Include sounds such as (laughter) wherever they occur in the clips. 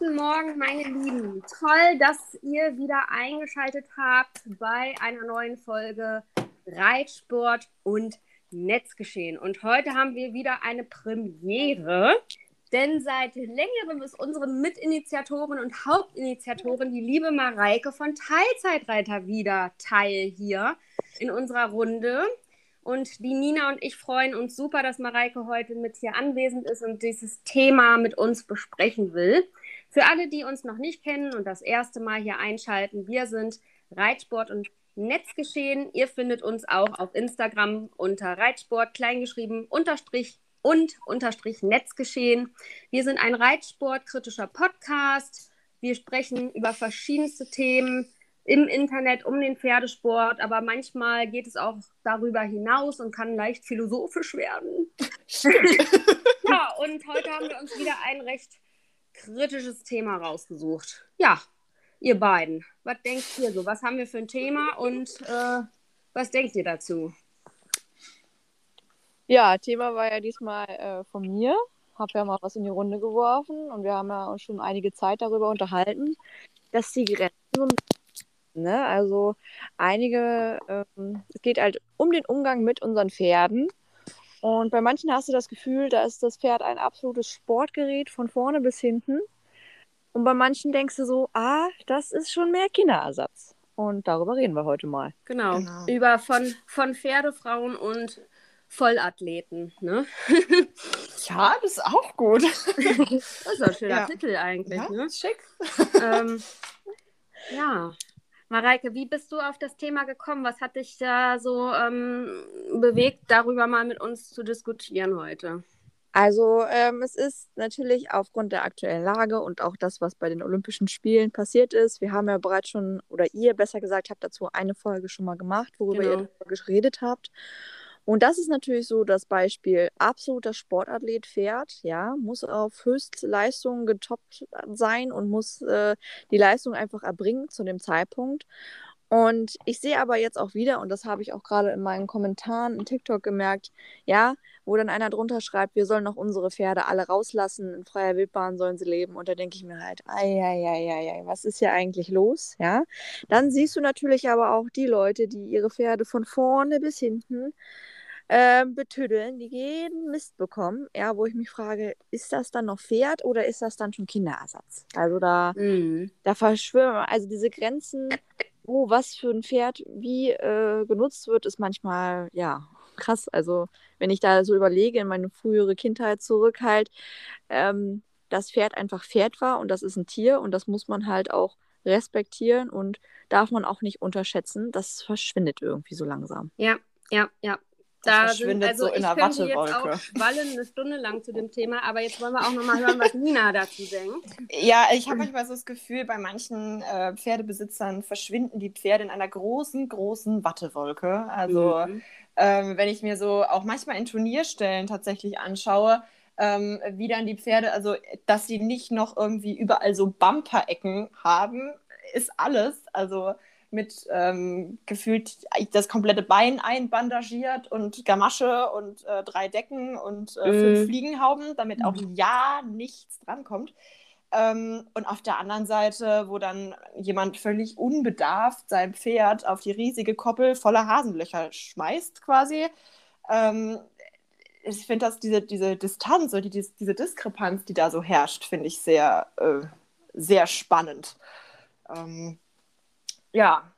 Guten Morgen, meine Lieben. Toll, dass ihr wieder eingeschaltet habt bei einer neuen Folge Reitsport und Netzgeschehen. Und heute haben wir wieder eine Premiere, denn seit längerem ist unsere Mitinitiatorin und Hauptinitiatorin, die liebe Mareike von Teilzeitreiter, wieder Teil hier in unserer Runde. Und die Nina und ich freuen uns super, dass Mareike heute mit hier anwesend ist und dieses Thema mit uns besprechen will. Für alle, die uns noch nicht kennen und das erste Mal hier einschalten, wir sind Reitsport und Netzgeschehen. Ihr findet uns auch auf Instagram unter Reitsport kleingeschrieben unterstrich und unterstrich Netzgeschehen. Wir sind ein Reitsport-kritischer Podcast. Wir sprechen über verschiedenste Themen im Internet um den Pferdesport, aber manchmal geht es auch darüber hinaus und kann leicht philosophisch werden. (laughs) ja, und heute haben wir uns wieder ein recht kritisches Thema rausgesucht. Ja, ihr beiden, was denkt ihr so? Was haben wir für ein Thema und äh, was denkt ihr dazu? Ja, Thema war ja diesmal äh, von mir. Habe ja mal was in die Runde geworfen und wir haben ja uns schon einige Zeit darüber unterhalten, dass die Grenzen Ne? Also einige, ähm, es geht halt um den Umgang mit unseren Pferden. Und bei manchen hast du das Gefühl, da ist das Pferd ein absolutes Sportgerät von vorne bis hinten. Und bei manchen denkst du so, ah, das ist schon mehr Kinderersatz. Und darüber reden wir heute mal. Genau. genau. Über von, von Pferdefrauen und Vollathleten. Ne? (laughs) ja, das ist auch gut. (laughs) das ist ein schöner ja. Titel eigentlich. Ja, ne? Schick. Ähm, (laughs) ja, Mareike, wie bist du auf das Thema gekommen? Was hat dich da so ähm, bewegt, darüber mal mit uns zu diskutieren heute? Also ähm, es ist natürlich aufgrund der aktuellen Lage und auch das, was bei den Olympischen Spielen passiert ist. Wir haben ja bereits schon, oder ihr besser gesagt, habt dazu eine Folge schon mal gemacht, worüber genau. ihr geredet habt. Und das ist natürlich so das Beispiel. Absoluter Sportathlet fährt, ja, muss auf Höchstleistungen getoppt sein und muss äh, die Leistung einfach erbringen zu dem Zeitpunkt. Und ich sehe aber jetzt auch wieder, und das habe ich auch gerade in meinen Kommentaren in TikTok gemerkt, ja, wo dann einer drunter schreibt, wir sollen noch unsere Pferde alle rauslassen, in freier Wildbahn sollen sie leben. Und da denke ich mir halt, ei, ei, ei, ei, ei, was ist hier eigentlich los? Ja. Dann siehst du natürlich aber auch die Leute, die ihre Pferde von vorne bis hinten äh, betüddeln, die jeden Mist bekommen, ja, wo ich mich frage, ist das dann noch Pferd oder ist das dann schon Kinderersatz? Also da, mhm. da verschwimmen, also diese Grenzen, wo was für ein Pferd wie äh, genutzt wird, ist manchmal, ja, krass. Also wenn ich da so überlege in meine frühere Kindheit zurück halt, ähm, das Pferd einfach Pferd war und das ist ein Tier und das muss man halt auch respektieren und darf man auch nicht unterschätzen. Das verschwindet irgendwie so langsam. Ja, ja, ja. Da sind, also so in der Wattewolke. jetzt auch schwallen eine Stunde lang zu dem Thema, aber jetzt wollen wir auch nochmal hören, was Nina dazu denkt. Ja, ich habe manchmal so das Gefühl, bei manchen äh, Pferdebesitzern verschwinden die Pferde in einer großen, großen Wattewolke. Also mhm. ähm, wenn ich mir so auch manchmal in Turnierstellen tatsächlich anschaue, ähm, wie dann die Pferde, also dass sie nicht noch irgendwie überall so Bumper-Ecken haben, ist alles. Also mit ähm, gefühlt das komplette Bein einbandagiert und Gamasche und äh, drei Decken und äh, fünf mm. Fliegenhauben, damit auch mhm. ja nichts drankommt. Ähm, und auf der anderen Seite, wo dann jemand völlig unbedarft sein Pferd auf die riesige Koppel voller Hasenlöcher schmeißt, quasi. Ähm, ich finde, dass diese, diese Distanz oder die, diese Diskrepanz, die da so herrscht, finde ich sehr, äh, sehr spannend. Ähm, ja.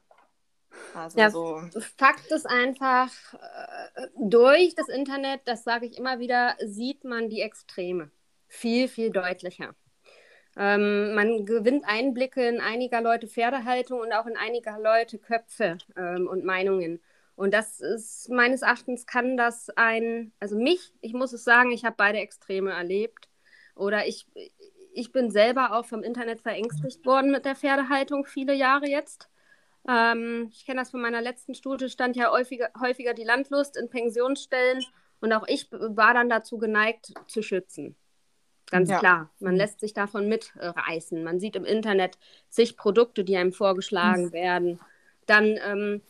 Also ja, so. Fakt ist einfach, äh, durch das Internet, das sage ich immer wieder, sieht man die Extreme viel, viel deutlicher. Ähm, man gewinnt Einblicke in einiger Leute Pferdehaltung und auch in einiger Leute Köpfe ähm, und Meinungen. Und das ist meines Erachtens kann das ein, also mich, ich muss es sagen, ich habe beide Extreme erlebt. Oder ich, ich bin selber auch vom Internet verängstigt worden mit der Pferdehaltung viele Jahre jetzt. Ähm, ich kenne das von meiner letzten Studie, stand ja häufiger, häufiger die Landlust in Pensionsstellen und auch ich war dann dazu geneigt zu schützen. Ganz ja. klar. Man lässt sich davon mitreißen. Man sieht im Internet zig Produkte, die einem vorgeschlagen mhm. werden. Dann ähm,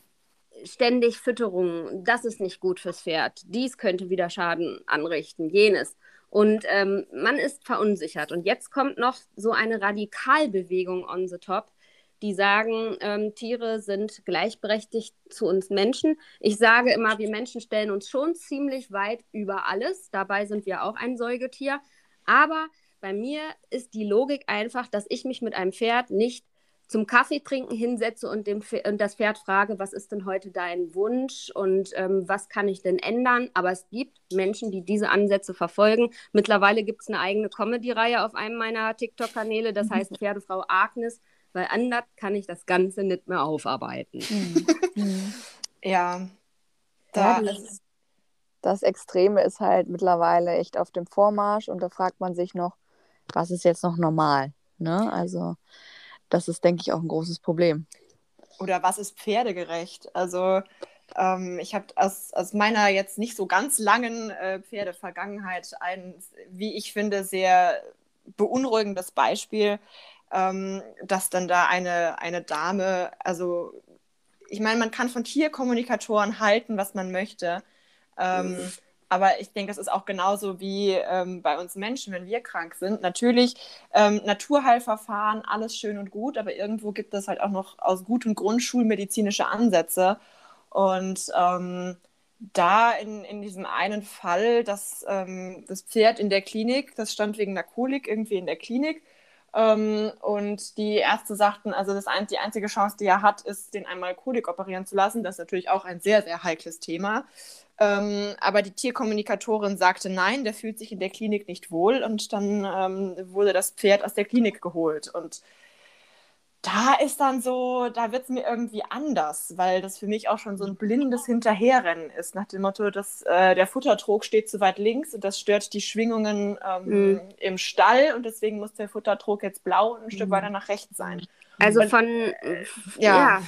ständig Fütterung. Das ist nicht gut fürs Pferd. Dies könnte wieder Schaden anrichten. Jenes. Und ähm, man ist verunsichert. Und jetzt kommt noch so eine Radikalbewegung on the top, die sagen, ähm, Tiere sind gleichberechtigt zu uns Menschen. Ich sage immer, wir Menschen stellen uns schon ziemlich weit über alles. Dabei sind wir auch ein Säugetier. Aber bei mir ist die Logik einfach, dass ich mich mit einem Pferd nicht zum Kaffee trinken hinsetze und, dem, und das Pferd frage, was ist denn heute dein Wunsch und ähm, was kann ich denn ändern? Aber es gibt Menschen, die diese Ansätze verfolgen. Mittlerweile gibt es eine eigene Comedy-Reihe auf einem meiner TikTok-Kanäle, das (laughs) heißt Pferdefrau Agnes weil anders kann ich das Ganze nicht mehr aufarbeiten. Mhm. ja, da ja, das, das Extreme ist halt mittlerweile echt auf dem Vormarsch und da fragt man sich noch, was ist jetzt noch normal? Ne? Also das ist, denke ich, auch ein großes Problem. Oder was ist pferdegerecht? Also ähm, ich habe aus, aus meiner jetzt nicht so ganz langen äh, Pferdevergangenheit ein, wie ich finde, sehr beunruhigendes Beispiel ähm, dass dann da eine, eine Dame, also ich meine, man kann von Tierkommunikatoren halten, was man möchte. Ähm, mhm. Aber ich denke, es ist auch genauso wie ähm, bei uns Menschen, wenn wir krank sind. Natürlich, ähm, Naturheilverfahren, alles schön und gut, aber irgendwo gibt es halt auch noch aus gutem Grund schulmedizinische Ansätze. Und ähm, da in, in diesem einen Fall, dass ähm, das Pferd in der Klinik, das stand wegen einer Kolik irgendwie in der Klinik, ähm, und die Ärzte sagten, also das ein, die einzige Chance, die er hat, ist, den einmal Kolik operieren zu lassen. Das ist natürlich auch ein sehr, sehr heikles Thema. Ähm, aber die Tierkommunikatorin sagte nein, der fühlt sich in der Klinik nicht wohl und dann ähm, wurde das Pferd aus der Klinik geholt. Und da ist dann so, da wird es mir irgendwie anders, weil das für mich auch schon so ein blindes Hinterherrennen ist, nach dem Motto, dass äh, der Futtertrog steht zu weit links und das stört die Schwingungen ähm, mhm. im Stall und deswegen muss der Futtertrog jetzt blau und ein Stück mhm. weiter nach rechts sein. Also und, von, äh, ja. ja.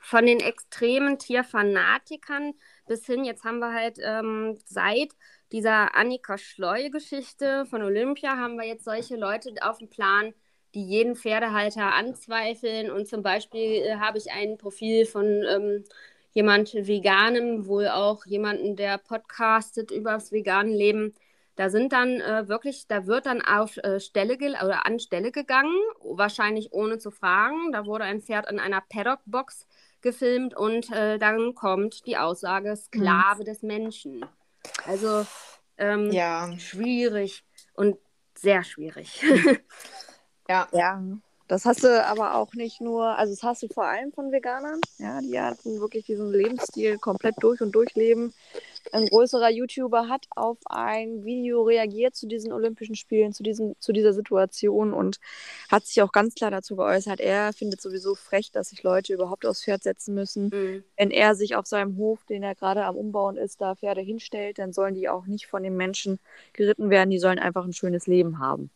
von den extremen Tierfanatikern bis hin, jetzt haben wir halt ähm, seit dieser Annika Schleu-Geschichte von Olympia, haben wir jetzt solche Leute auf dem Plan, die jeden Pferdehalter anzweifeln. Und zum Beispiel äh, habe ich ein Profil von ähm, jemand Veganem, wohl auch jemanden, der podcastet über das vegane Leben. Da sind dann äh, wirklich, da wird dann auf äh, Stelle oder an Stelle gegangen, wahrscheinlich ohne zu fragen. Da wurde ein Pferd in einer Paddock-Box gefilmt und äh, dann kommt die Aussage Sklave mhm. des Menschen. Also ähm, ja. schwierig und sehr schwierig. (laughs) Ja. Ja. Das hast du aber auch nicht nur, also das hast du vor allem von Veganern, ja, die hatten wirklich diesen Lebensstil komplett durch und durch leben. Ein größerer YouTuber hat auf ein Video reagiert zu diesen Olympischen Spielen, zu, diesem, zu dieser Situation und hat sich auch ganz klar dazu geäußert. Er findet sowieso frech, dass sich Leute überhaupt aufs Pferd setzen müssen. Mhm. Wenn er sich auf seinem Hof, den er gerade am Umbauen ist, da Pferde hinstellt, dann sollen die auch nicht von den Menschen geritten werden, die sollen einfach ein schönes Leben haben.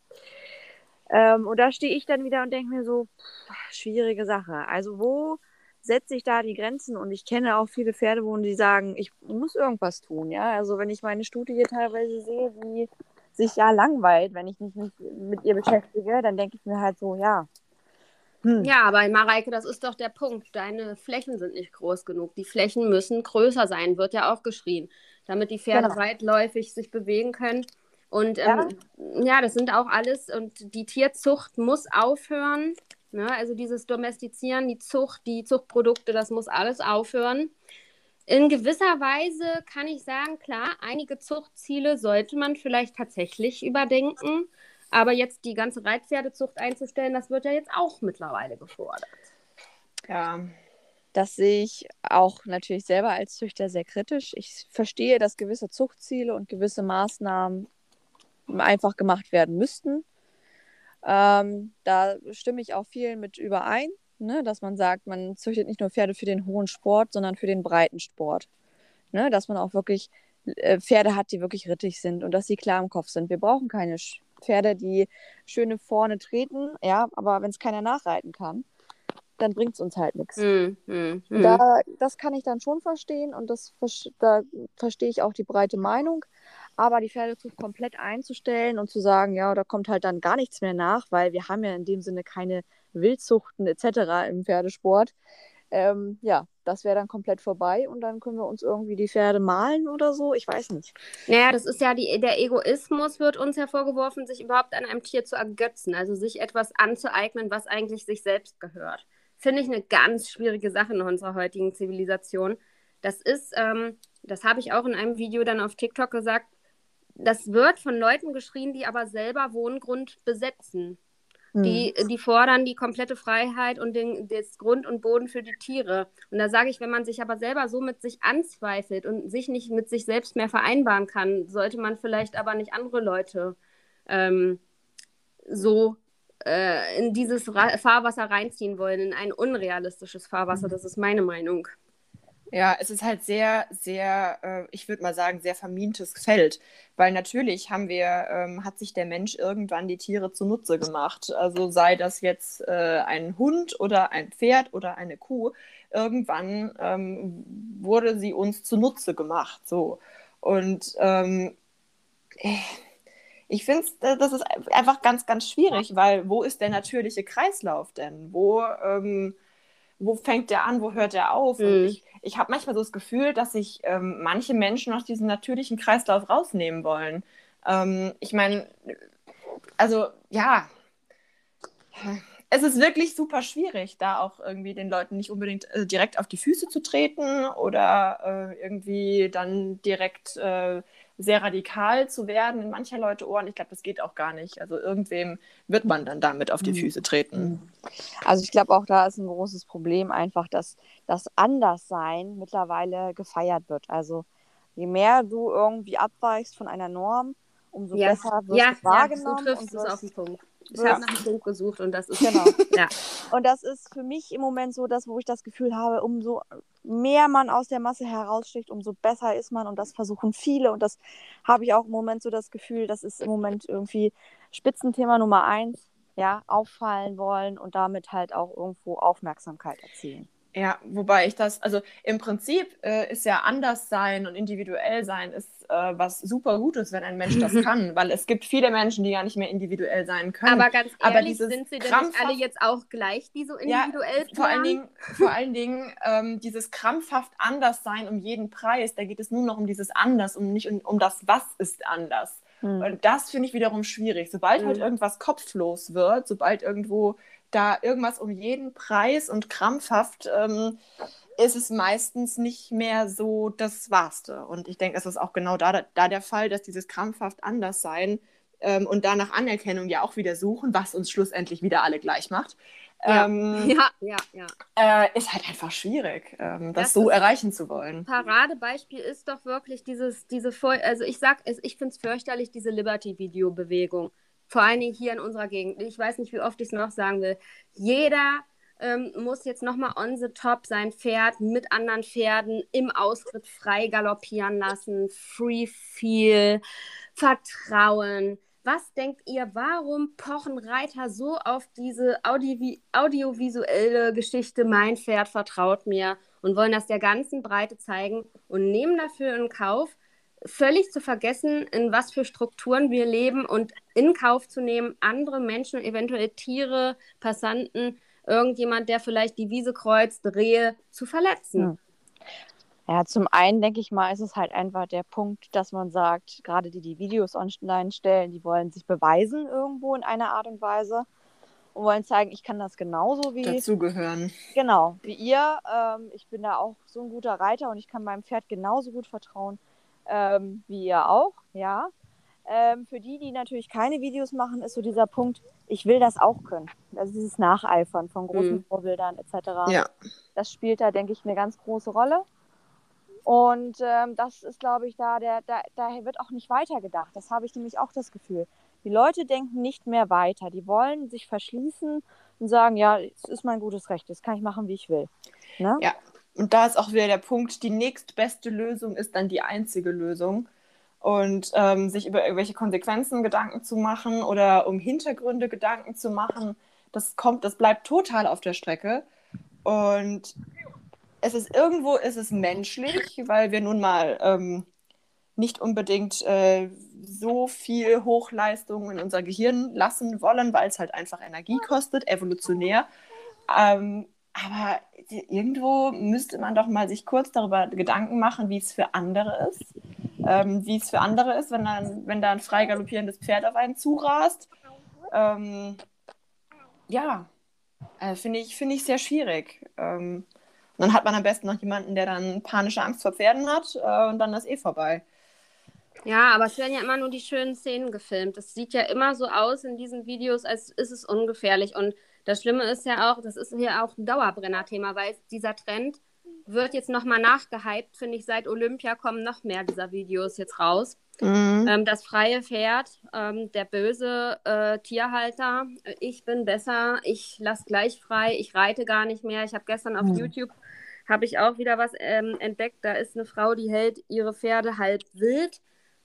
Ähm, und da stehe ich dann wieder und denke mir so, pff, schwierige Sache. Also wo setze ich da die Grenzen? Und ich kenne auch viele Pferdewohner, die sagen, ich muss irgendwas tun. Ja, also wenn ich meine Studie hier teilweise sehe, die sich ja langweilt, wenn ich mich nicht mit ihr beschäftige, dann denke ich mir halt so, ja. Hm. Ja, aber Mareike, das ist doch der Punkt. Deine Flächen sind nicht groß genug. Die Flächen müssen größer sein, wird ja auch geschrien, damit die Pferde genau. weitläufig sich bewegen können. Und ähm, ja. ja. das sind auch alles, und die Tierzucht muss aufhören. Ne? Also dieses Domestizieren, die Zucht, die Zuchtprodukte, das muss alles aufhören. In gewisser Weise kann ich sagen, klar, einige Zuchtziele sollte man vielleicht tatsächlich überdenken. Aber jetzt die ganze Reitpferdezucht einzustellen, das wird ja jetzt auch mittlerweile gefordert. Ja, das sehe ich auch natürlich selber als Züchter sehr kritisch. Ich verstehe, dass gewisse Zuchtziele und gewisse Maßnahmen einfach gemacht werden müssten. Ähm, da stimme ich auch viel mit überein, ne? dass man sagt, man züchtet nicht nur Pferde für den hohen Sport, sondern für den breiten Sport. Ne? Dass man auch wirklich äh, Pferde hat, die wirklich rittig sind und dass sie klar im Kopf sind. Wir brauchen keine Pferde, die schöne vorne treten, ja, aber wenn es keiner nachreiten kann, dann bringt es uns halt nichts. Mm, mm, mm. Da, das kann ich dann schon verstehen und das, da verstehe ich auch die breite Meinung. Aber die Pferdezucht komplett einzustellen und zu sagen, ja, da kommt halt dann gar nichts mehr nach, weil wir haben ja in dem Sinne keine Wildzuchten etc. im Pferdesport. ähm, ja, das wäre dann komplett vorbei und dann können wir uns irgendwie die Pferde malen oder so. Ich weiß nicht. Naja, das ist ja die, der Egoismus wird uns hervorgeworfen, sich überhaupt an einem Tier zu ergötzen, also sich etwas anzueignen, was eigentlich sich selbst gehört. Finde ich eine ganz schwierige Sache in unserer heutigen Zivilisation. Das ist, ähm, das habe ich auch in einem Video dann auf TikTok gesagt, das wird von Leuten geschrien, die aber selber Wohngrund besetzen. Die, hm. die fordern die komplette Freiheit und den, das Grund und Boden für die Tiere. Und da sage ich, wenn man sich aber selber so mit sich anzweifelt und sich nicht mit sich selbst mehr vereinbaren kann, sollte man vielleicht aber nicht andere Leute ähm, so äh, in dieses Ra Fahrwasser reinziehen wollen, in ein unrealistisches Fahrwasser. Das ist meine Meinung. Ja, es ist halt sehr, sehr, äh, ich würde mal sagen, sehr vermintes Feld, weil natürlich haben wir, ähm, hat sich der Mensch irgendwann die Tiere zunutze gemacht. Also sei das jetzt äh, ein Hund oder ein Pferd oder eine Kuh, irgendwann ähm, wurde sie uns zunutze gemacht. So. Und ähm, ich finde, äh, das ist einfach ganz, ganz schwierig, weil wo ist der natürliche Kreislauf denn? Wo, ähm, wo fängt der an, wo hört der auf? Mhm. Und ich, ich habe manchmal so das Gefühl, dass sich ähm, manche Menschen aus diesem natürlichen Kreislauf rausnehmen wollen. Ähm, ich meine, also ja, es ist wirklich super schwierig, da auch irgendwie den Leuten nicht unbedingt äh, direkt auf die Füße zu treten oder äh, irgendwie dann direkt äh, sehr radikal zu werden in mancher Leute Ohren. Ich glaube, das geht auch gar nicht. Also irgendwem wird man dann damit auf die mhm. Füße treten. Mhm. Also ich glaube auch da ist ein großes Problem einfach, dass das Anderssein mittlerweile gefeiert wird. Also je mehr du irgendwie abweichst von einer Norm, umso ja. besser wird ja, es wahrgenommen. Ja, du triffst es auf den Punkt. Ich ja. habe nach einem Punkt gesucht und das ist genau. (laughs) ja. Und das ist für mich im Moment so das, wo ich das Gefühl habe, umso mehr man aus der Masse heraussticht, umso besser ist man und das versuchen viele und das habe ich auch im Moment so das Gefühl, das ist im Moment irgendwie Spitzenthema Nummer eins, ja, auffallen wollen und damit halt auch irgendwo Aufmerksamkeit erzielen. Ja, wobei ich das, also im Prinzip äh, ist ja anders sein und individuell sein ist äh, was super Gutes, wenn ein Mensch das (laughs) kann, weil es gibt viele Menschen, die gar nicht mehr individuell sein können. Aber ganz ehrlich, Aber sind sie denn nicht alle jetzt auch gleich, die so individuell ja, vor allen Dingen, vor allen Dingen ähm, dieses krampfhaft anders sein um jeden Preis, da geht es nur noch um dieses anders, um nicht um, um das was ist anders. Hm. Und das finde ich wiederum schwierig. Sobald halt hm. halt irgendwas kopflos wird, sobald irgendwo da irgendwas um jeden Preis und krampfhaft, ähm, ist es meistens nicht mehr so das Wahrste. Und ich denke, es ist auch genau da, da der Fall, dass dieses krampfhaft anders sein ähm, und danach Anerkennung ja auch wieder suchen, was uns schlussendlich wieder alle gleich macht. Ja, ähm, (laughs) ja, ja. ja. Äh, ist halt einfach schwierig, ähm, das, das, so erreichen zu wollen. Paradebeispiel ist doch wirklich dieses, diese, also ich sag, ich finde es fürchterlich, diese Liberty-Video-Bewegung. Vor allen Dingen hier in unserer Gegend. Ich weiß nicht, wie oft ich es noch sagen will. Jeder ähm, muss jetzt nochmal on the top sein Pferd mit anderen Pferden im Ausritt frei galoppieren lassen. Free Feel, Vertrauen. Was denkt ihr, warum pochen Reiter so auf diese Audi audiovisuelle Geschichte Mein Pferd vertraut mir und wollen das der ganzen Breite zeigen und nehmen dafür in Kauf, völlig zu vergessen, in was für Strukturen wir leben und in Kauf zu nehmen, andere Menschen, eventuell Tiere, Passanten, irgendjemand, der vielleicht die Wiese kreuzt, Rehe zu verletzen. Ja, zum einen denke ich mal, ist es halt einfach der Punkt, dass man sagt, gerade die, die Videos online stellen, die wollen sich beweisen irgendwo in einer Art und Weise und wollen zeigen, ich kann das genauso wie. Dazugehören. Genau, wie ihr. Ähm, ich bin da auch so ein guter Reiter und ich kann meinem Pferd genauso gut vertrauen ähm, wie ihr auch, ja. Ähm, für die, die natürlich keine Videos machen, ist so dieser Punkt, ich will das auch können. Also dieses Nacheifern von großen mhm. Vorbildern etc. Ja. Das spielt da, denke ich, eine ganz große Rolle. Und ähm, das ist, glaube ich, da, der, da, da wird auch nicht weitergedacht. Das habe ich nämlich auch das Gefühl. Die Leute denken nicht mehr weiter. Die wollen sich verschließen und sagen, ja, es ist mein gutes Recht, das kann ich machen, wie ich will. Ne? Ja, und da ist auch wieder der Punkt, die nächstbeste Lösung ist dann die einzige Lösung. Und ähm, sich über irgendwelche Konsequenzen Gedanken zu machen oder um Hintergründe Gedanken zu machen, das kommt, das bleibt total auf der Strecke. Und es ist irgendwo, ist es menschlich, weil wir nun mal ähm, nicht unbedingt äh, so viel Hochleistung in unser Gehirn lassen wollen, weil es halt einfach Energie kostet, evolutionär. Ähm, aber irgendwo müsste man doch mal sich kurz darüber Gedanken machen, wie es für andere ist. Ähm, wie es für andere ist, wenn, dann, wenn da ein frei galoppierendes Pferd auf einen zurast. Ähm, ja, äh, finde ich, find ich sehr schwierig. Ähm, dann hat man am besten noch jemanden, der dann panische Angst vor Pferden hat äh, und dann ist eh vorbei. Ja, aber es werden ja immer nur die schönen Szenen gefilmt. Es sieht ja immer so aus in diesen Videos, als ist es ungefährlich. Und das Schlimme ist ja auch, das ist hier auch ein Dauerbrenner-Thema, weil dieser Trend wird jetzt nochmal nachgehypt, finde ich. Seit Olympia kommen noch mehr dieser Videos jetzt raus. Mhm. Ähm, das freie Pferd, ähm, der böse äh, Tierhalter, ich bin besser, ich lasse gleich frei, ich reite gar nicht mehr. Ich habe gestern auf mhm. YouTube habe ich auch wieder was ähm, entdeckt. Da ist eine Frau, die hält ihre Pferde halb wild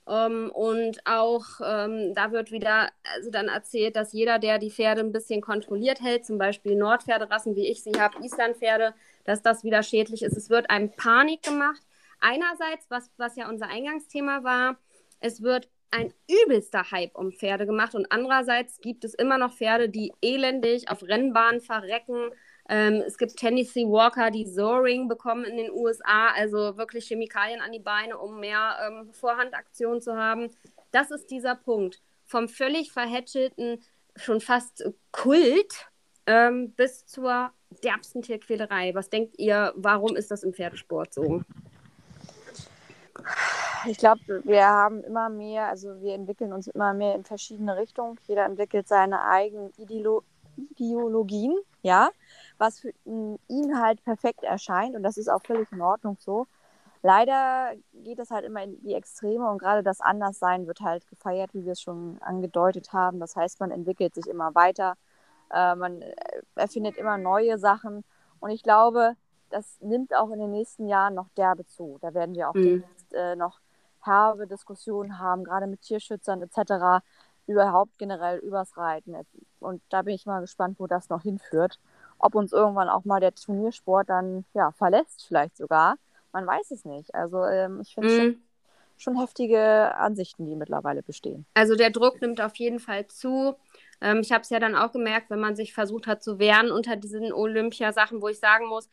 um, ähm, und auch ähm, da wird wieder also dann erzählt, dass jeder, der die Pferde ein bisschen kontrolliert hält, zum Beispiel Nordpferderassen, wie ich sie habe, Islandpferde, dass das wieder schädlich ist. Es wird einem Panik gemacht. Einerseits, was, was ja unser Eingangsthema war, es wird ein übelster Hype um Pferde gemacht und andererseits gibt es immer noch Pferde, die elendig auf Rennbahnen verrecken, ähm, es gibt Tennessee Walker, die Soaring bekommen in den USA, also wirklich Chemikalien an die Beine, um mehr ähm, Vorhandaktion zu haben. Das ist dieser Punkt. Vom völlig verhätschelten, schon fast Kult ähm, bis zur derbsten Tierquälerei. Was denkt ihr, warum ist das im Pferdesport so? Ich glaube, wir haben immer mehr, also wir entwickeln uns immer mehr in verschiedene Richtungen. Jeder entwickelt seine eigenen Ideolo Ideologien, ja was für ihn halt perfekt erscheint und das ist auch völlig in Ordnung so. Leider geht es halt immer in die Extreme und gerade das Anderssein wird halt gefeiert, wie wir es schon angedeutet haben. Das heißt, man entwickelt sich immer weiter, äh, man erfindet immer neue Sachen und ich glaube, das nimmt auch in den nächsten Jahren noch derbe zu. Da werden wir auch mhm. äh, noch herbe Diskussionen haben, gerade mit Tierschützern etc., überhaupt generell übers Reiten. Und da bin ich mal gespannt, wo das noch hinführt ob uns irgendwann auch mal der Turniersport dann ja, verlässt, vielleicht sogar. Man weiß es nicht. Also ähm, ich finde mhm. schon, schon heftige Ansichten, die mittlerweile bestehen. Also der Druck nimmt auf jeden Fall zu. Ähm, ich habe es ja dann auch gemerkt, wenn man sich versucht hat zu wehren unter diesen Olympiasachen, wo ich sagen muss,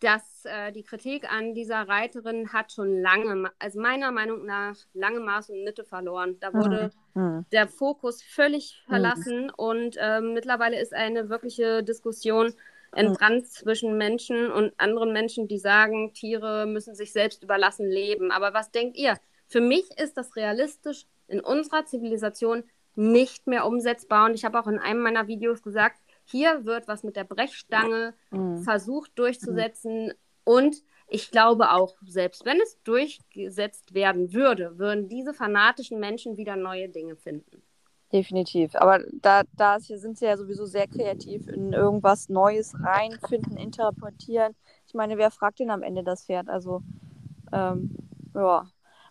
dass äh, die Kritik an dieser Reiterin hat schon lange, also meiner Meinung nach, lange Maß und Mitte verloren. Da wurde mhm. der Fokus völlig mhm. verlassen mhm. und äh, mittlerweile ist eine wirkliche Diskussion entbrannt mhm. zwischen Menschen und anderen Menschen, die sagen, Tiere müssen sich selbst überlassen leben. Aber was denkt ihr? Für mich ist das realistisch in unserer Zivilisation nicht mehr umsetzbar. Und ich habe auch in einem meiner Videos gesagt, hier wird was mit der Brechstange mhm. versucht durchzusetzen. Mhm. Und ich glaube auch, selbst wenn es durchgesetzt werden würde, würden diese fanatischen Menschen wieder neue Dinge finden. Definitiv. Aber da, da sind sie ja sowieso sehr kreativ in irgendwas Neues reinfinden, interpretieren. Ich meine, wer fragt denn am Ende das Pferd? Also, ähm, ja,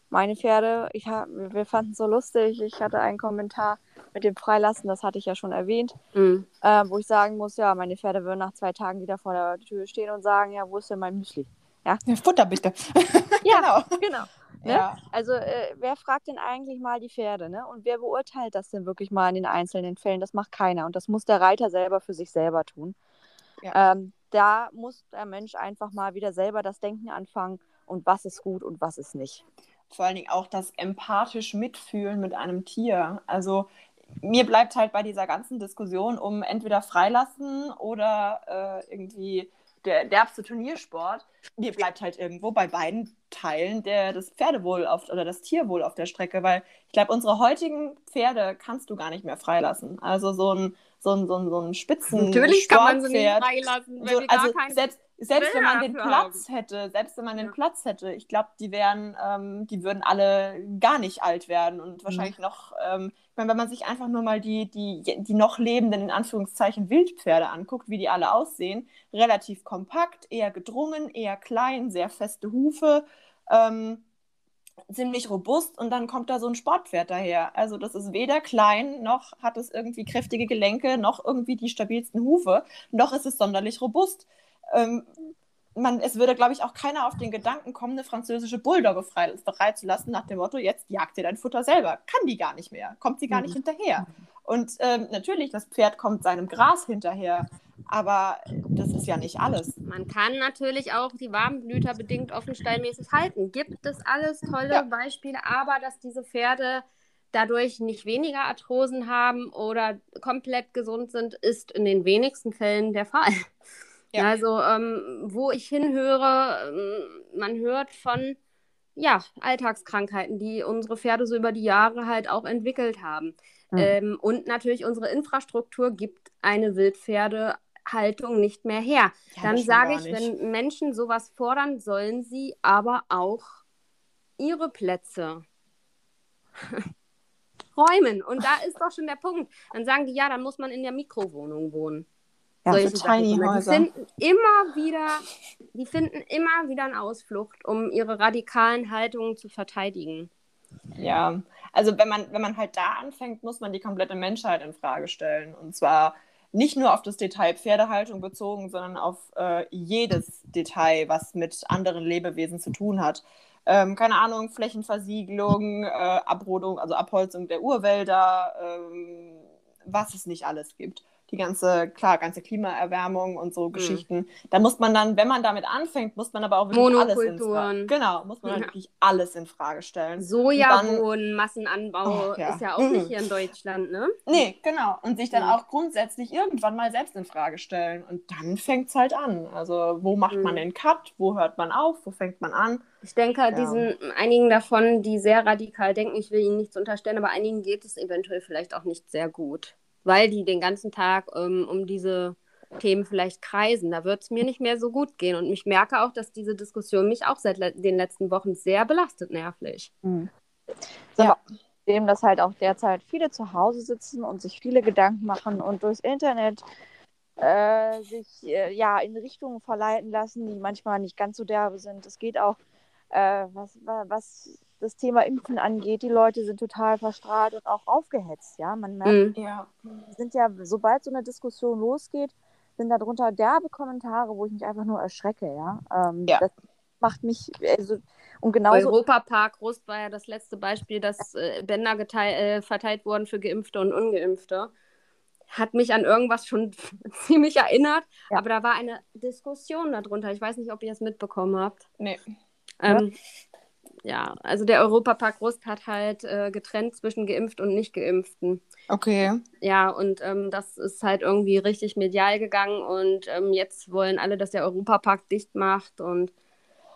meine Pferde, ich hab, wir fanden es so lustig. Ich hatte einen Kommentar mit dem Freilassen, das hatte ich ja schon erwähnt, mhm. äh, wo ich sagen muss, ja, meine Pferde würden nach zwei Tagen wieder vor der Tür stehen und sagen, ja, wo ist denn mein Müsli? Ja, ja Futter bitte. (laughs) ja, genau. genau. Ne? Ja. Also äh, wer fragt denn eigentlich mal die Pferde, ne? Und wer beurteilt das denn wirklich mal in den einzelnen Fällen? Das macht keiner und das muss der Reiter selber für sich selber tun. Ja. Ähm, da muss der Mensch einfach mal wieder selber das Denken anfangen und was ist gut und was ist nicht vor allen Dingen auch das empathisch mitfühlen mit einem Tier. Also mir bleibt halt bei dieser ganzen Diskussion um entweder freilassen oder äh, irgendwie der derbste Turniersport, mir bleibt halt irgendwo bei beiden Teilen der, das Pferdewohl auf, oder das Tierwohl auf der Strecke, weil ich glaube, unsere heutigen Pferde kannst du gar nicht mehr freilassen. Also so ein, so ein, so ein, so ein Spitzen Natürlich kann man sie nicht freilassen, wenn so, wir also gar selbst, selbst wenn man den Platz hätte, selbst wenn man den ja. Platz hätte, ich glaube, die wären, ähm, die würden alle gar nicht alt werden und mhm. wahrscheinlich mhm. noch, ähm, ich meine, wenn man sich einfach nur mal die, die, die noch lebenden, in Anführungszeichen, Wildpferde anguckt, wie die alle aussehen, relativ kompakt, eher gedrungen, eher klein, sehr feste Hufe, ähm, ziemlich robust und dann kommt da so ein Sportpferd daher. Also das ist weder klein, noch hat es irgendwie kräftige Gelenke, noch irgendwie die stabilsten Hufe, noch ist es sonderlich robust ähm, man, es würde, glaube ich, auch keiner auf den Gedanken kommen, eine französische Bulldogge frei, freizulassen, nach dem Motto, jetzt jagt ihr dein Futter selber. Kann die gar nicht mehr, kommt sie gar nicht mhm. hinterher. Und ähm, natürlich, das Pferd kommt seinem Gras hinterher. Aber das ist ja nicht alles. Man kann natürlich auch die Warmblüter bedingt offenstallmäßig halten. Gibt es alles tolle ja. Beispiele, aber dass diese Pferde dadurch nicht weniger Arthrosen haben oder komplett gesund sind, ist in den wenigsten Fällen der Fall. Ja. Also, ähm, wo ich hinhöre, ähm, man hört von ja, Alltagskrankheiten, die unsere Pferde so über die Jahre halt auch entwickelt haben. Mhm. Ähm, und natürlich unsere Infrastruktur gibt eine Wildpferdehaltung nicht mehr her. Ja, Dann sage ich, wenn Menschen sowas fordern, sollen sie aber auch ihre Plätze (laughs) räumen. Und da ist doch schon der Punkt. Dann sagen die, ja, dann muss man in der Mikrowohnung wohnen. Ja, solche Tiny Häuser. Die finden immer wieder, die finden immer wieder eine Ausflucht, um ihre radikalen Haltungen zu verteidigen. Ja, also wenn man, wenn man halt da anfängt, muss man die komplette Menschheit in Frage stellen. Und zwar nicht nur auf das Detail Pferdehaltung bezogen, sondern auf äh, jedes Detail, was mit anderen Lebewesen zu tun hat. Ähm, keine Ahnung, Flächenversiegelung, äh, Abrodung, also Abholzung der Urwälder, ähm, was es nicht alles gibt die ganze, klar, ganze Klimaerwärmung und so mhm. Geschichten. Da muss man dann, wenn man damit anfängt, muss man aber auch wirklich alles in Frage Genau, muss man ja. wirklich alles in Frage stellen. Sojabohnen, Massenanbau oh, ja. ist ja auch nicht (laughs) hier in Deutschland, ne? Nee, genau. Und sich dann mhm. auch grundsätzlich irgendwann mal selbst in Frage stellen. Und dann fängt es halt an. Also, wo macht mhm. man den Cut? Wo hört man auf? Wo fängt man an? Ich denke, ja. diesen einigen davon, die sehr radikal denken, ich will ihnen nichts unterstellen, aber einigen geht es eventuell vielleicht auch nicht sehr gut weil die den ganzen Tag ähm, um diese Themen vielleicht kreisen. Da wird es mir nicht mehr so gut gehen. Und ich merke auch, dass diese Diskussion mich auch seit le den letzten Wochen sehr belastet nervlich. Mhm. Ja. Dem, dass halt auch derzeit viele zu Hause sitzen und sich viele Gedanken machen und durchs Internet äh, sich äh, ja in Richtungen verleiten lassen, die manchmal nicht ganz so derbe sind. Es geht auch, äh, was, was das Thema Impfen angeht, die Leute sind total verstrahlt und auch aufgehetzt. Ja, man merkt, mhm. ja. sind ja, sobald so eine Diskussion losgeht, sind darunter derbe Kommentare, wo ich mich einfach nur erschrecke. Ja, ähm, ja. das macht mich also und genauso. Europapark Rust war ja das letzte Beispiel, dass äh, Bänder äh, verteilt wurden für Geimpfte und Ungeimpfte. Hat mich an irgendwas schon (laughs) ziemlich erinnert, ja. aber da war eine Diskussion darunter. Ich weiß nicht, ob ihr es mitbekommen habt. Nee. Ähm, ja ja, also der Europapark Rust hat halt äh, getrennt zwischen Geimpft und Nicht-Geimpften. Okay. Ja, und ähm, das ist halt irgendwie richtig medial gegangen und ähm, jetzt wollen alle, dass der Europapark dicht macht und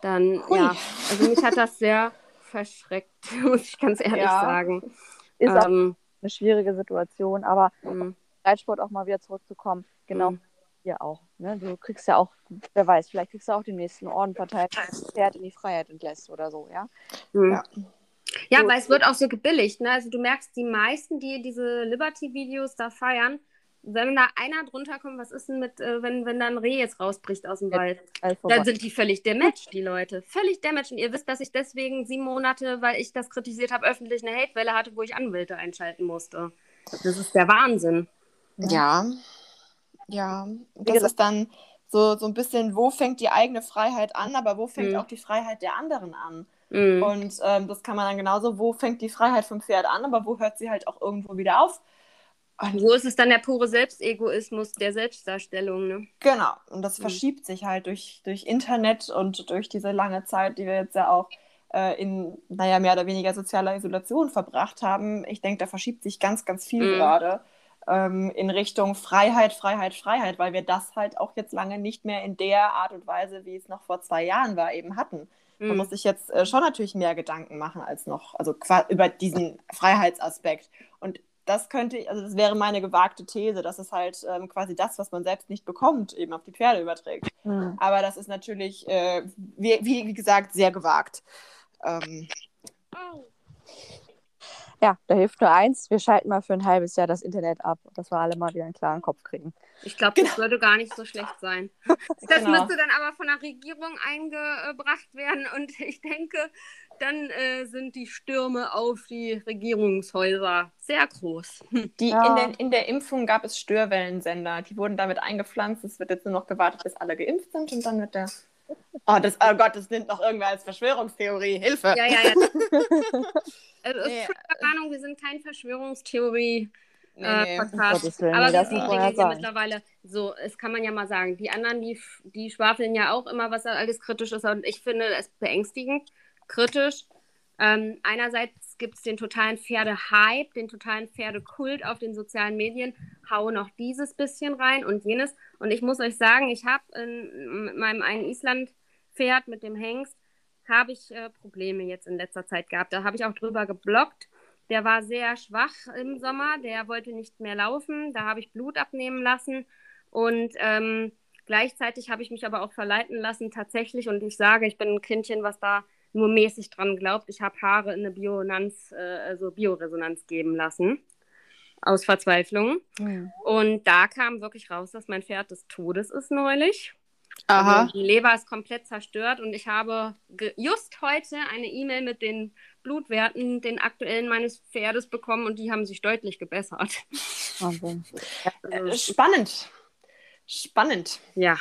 dann, Hui. ja, also mich hat das sehr verschreckt, (laughs) muss ich ganz ehrlich ja. sagen. Ist ähm, eine schwierige Situation, aber um Reitsport auch mal wieder zurückzukommen, genau, mhm hier auch. Ne? Du kriegst ja auch, wer weiß, vielleicht kriegst du auch den nächsten Orden verteilt, das Pferd in die Freiheit entlässt oder so, ja. Mhm. Ja, ja so, weil es wird auch so gebilligt. Ne? Also du merkst, die meisten, die diese Liberty-Videos da feiern, wenn da einer drunter kommt, was ist denn mit, äh, wenn, wenn da ein Reh jetzt rausbricht aus dem Wald? Dann sind die völlig damaged, die Leute. Völlig damaged. Und ihr wisst, dass ich deswegen sieben Monate, weil ich das kritisiert habe, öffentlich eine Hatewelle hatte, wo ich Anwälte einschalten musste. Das ist der Wahnsinn. Ja. Ja, das gesagt, ist dann so, so ein bisschen, wo fängt die eigene Freiheit an, aber wo fängt mhm. auch die Freiheit der anderen an? Mhm. Und ähm, das kann man dann genauso, wo fängt die Freiheit vom Pferd an, aber wo hört sie halt auch irgendwo wieder auf? Und wo ist es dann der pure Selbstegoismus der Selbstdarstellung? Ne? Genau, und das mhm. verschiebt sich halt durch, durch Internet und durch diese lange Zeit, die wir jetzt ja auch äh, in, naja, mehr oder weniger sozialer Isolation verbracht haben. Ich denke, da verschiebt sich ganz, ganz viel mhm. gerade ähm, in Richtung Freiheit, Freiheit, Freiheit, weil wir das halt auch jetzt lange nicht mehr in der Art und Weise, wie es noch vor zwei Jahren war, eben hatten. Man mhm. muss sich jetzt äh, schon natürlich mehr Gedanken machen als noch, also über diesen Freiheitsaspekt. Und das könnte, also das wäre meine gewagte These, dass es halt ähm, quasi das, was man selbst nicht bekommt, eben auf die Pferde überträgt. Mhm. Aber das ist natürlich, äh, wie, wie, gesagt, sehr gewagt. Ähm, ja, da hilft nur eins, wir schalten mal für ein halbes Jahr das Internet ab, dass wir alle mal wieder einen klaren Kopf kriegen. Ich glaube, das genau. würde gar nicht so schlecht sein. (laughs) Das genau. müsste dann aber von der Regierung eingebracht werden und (laughs) ich denke, dann äh, sind die Stürme auf die Regierungshäuser sehr groß. Die, ja. in, den, in der Impfung gab es Störwellensender, die wurden damit eingepflanzt. Es wird jetzt nur noch gewartet, bis alle geimpft sind und dann wird der Oh, das, oh Gott, das nimmt noch irgendwer als Verschwörungstheorie. Hilfe! Ja, ja, ja. (laughs) also, nee. Ahnung, wir sind kein Verschwörungstheorie. Nee, äh. Podcast. Aber das sind gehen ja sagen. mittlerweile so, es kann man ja mal sagen. Die anderen, die, die schwafeln ja auch immer, was da alles kritisch ist. Und ich finde es beängstigend, kritisch. Ähm, einerseits gibt es den totalen Pferdehype, den totalen Pferdekult auf den sozialen Medien. Hau noch dieses bisschen rein und jenes. Und ich muss euch sagen, ich habe mit meinem einen Island-Pferd, mit dem Hengst, habe ich äh, Probleme jetzt in letzter Zeit gehabt. Da habe ich auch drüber geblockt. Der war sehr schwach im Sommer, der wollte nicht mehr laufen. Da habe ich Blut abnehmen lassen. Und ähm, gleichzeitig habe ich mich aber auch verleiten lassen, tatsächlich. Und ich sage, ich bin ein Kindchen, was da nur mäßig dran glaubt. Ich habe Haare in eine Bionanz, äh, also Bioresonanz geben lassen. Aus Verzweiflung. Hm. Und da kam wirklich raus, dass mein Pferd des Todes ist neulich. Aha. Also die Leber ist komplett zerstört und ich habe just heute eine E-Mail mit den Blutwerten, den aktuellen meines Pferdes bekommen und die haben sich deutlich gebessert. Wahnsinn. (laughs) Äh, Spannend. Spannend. Ja,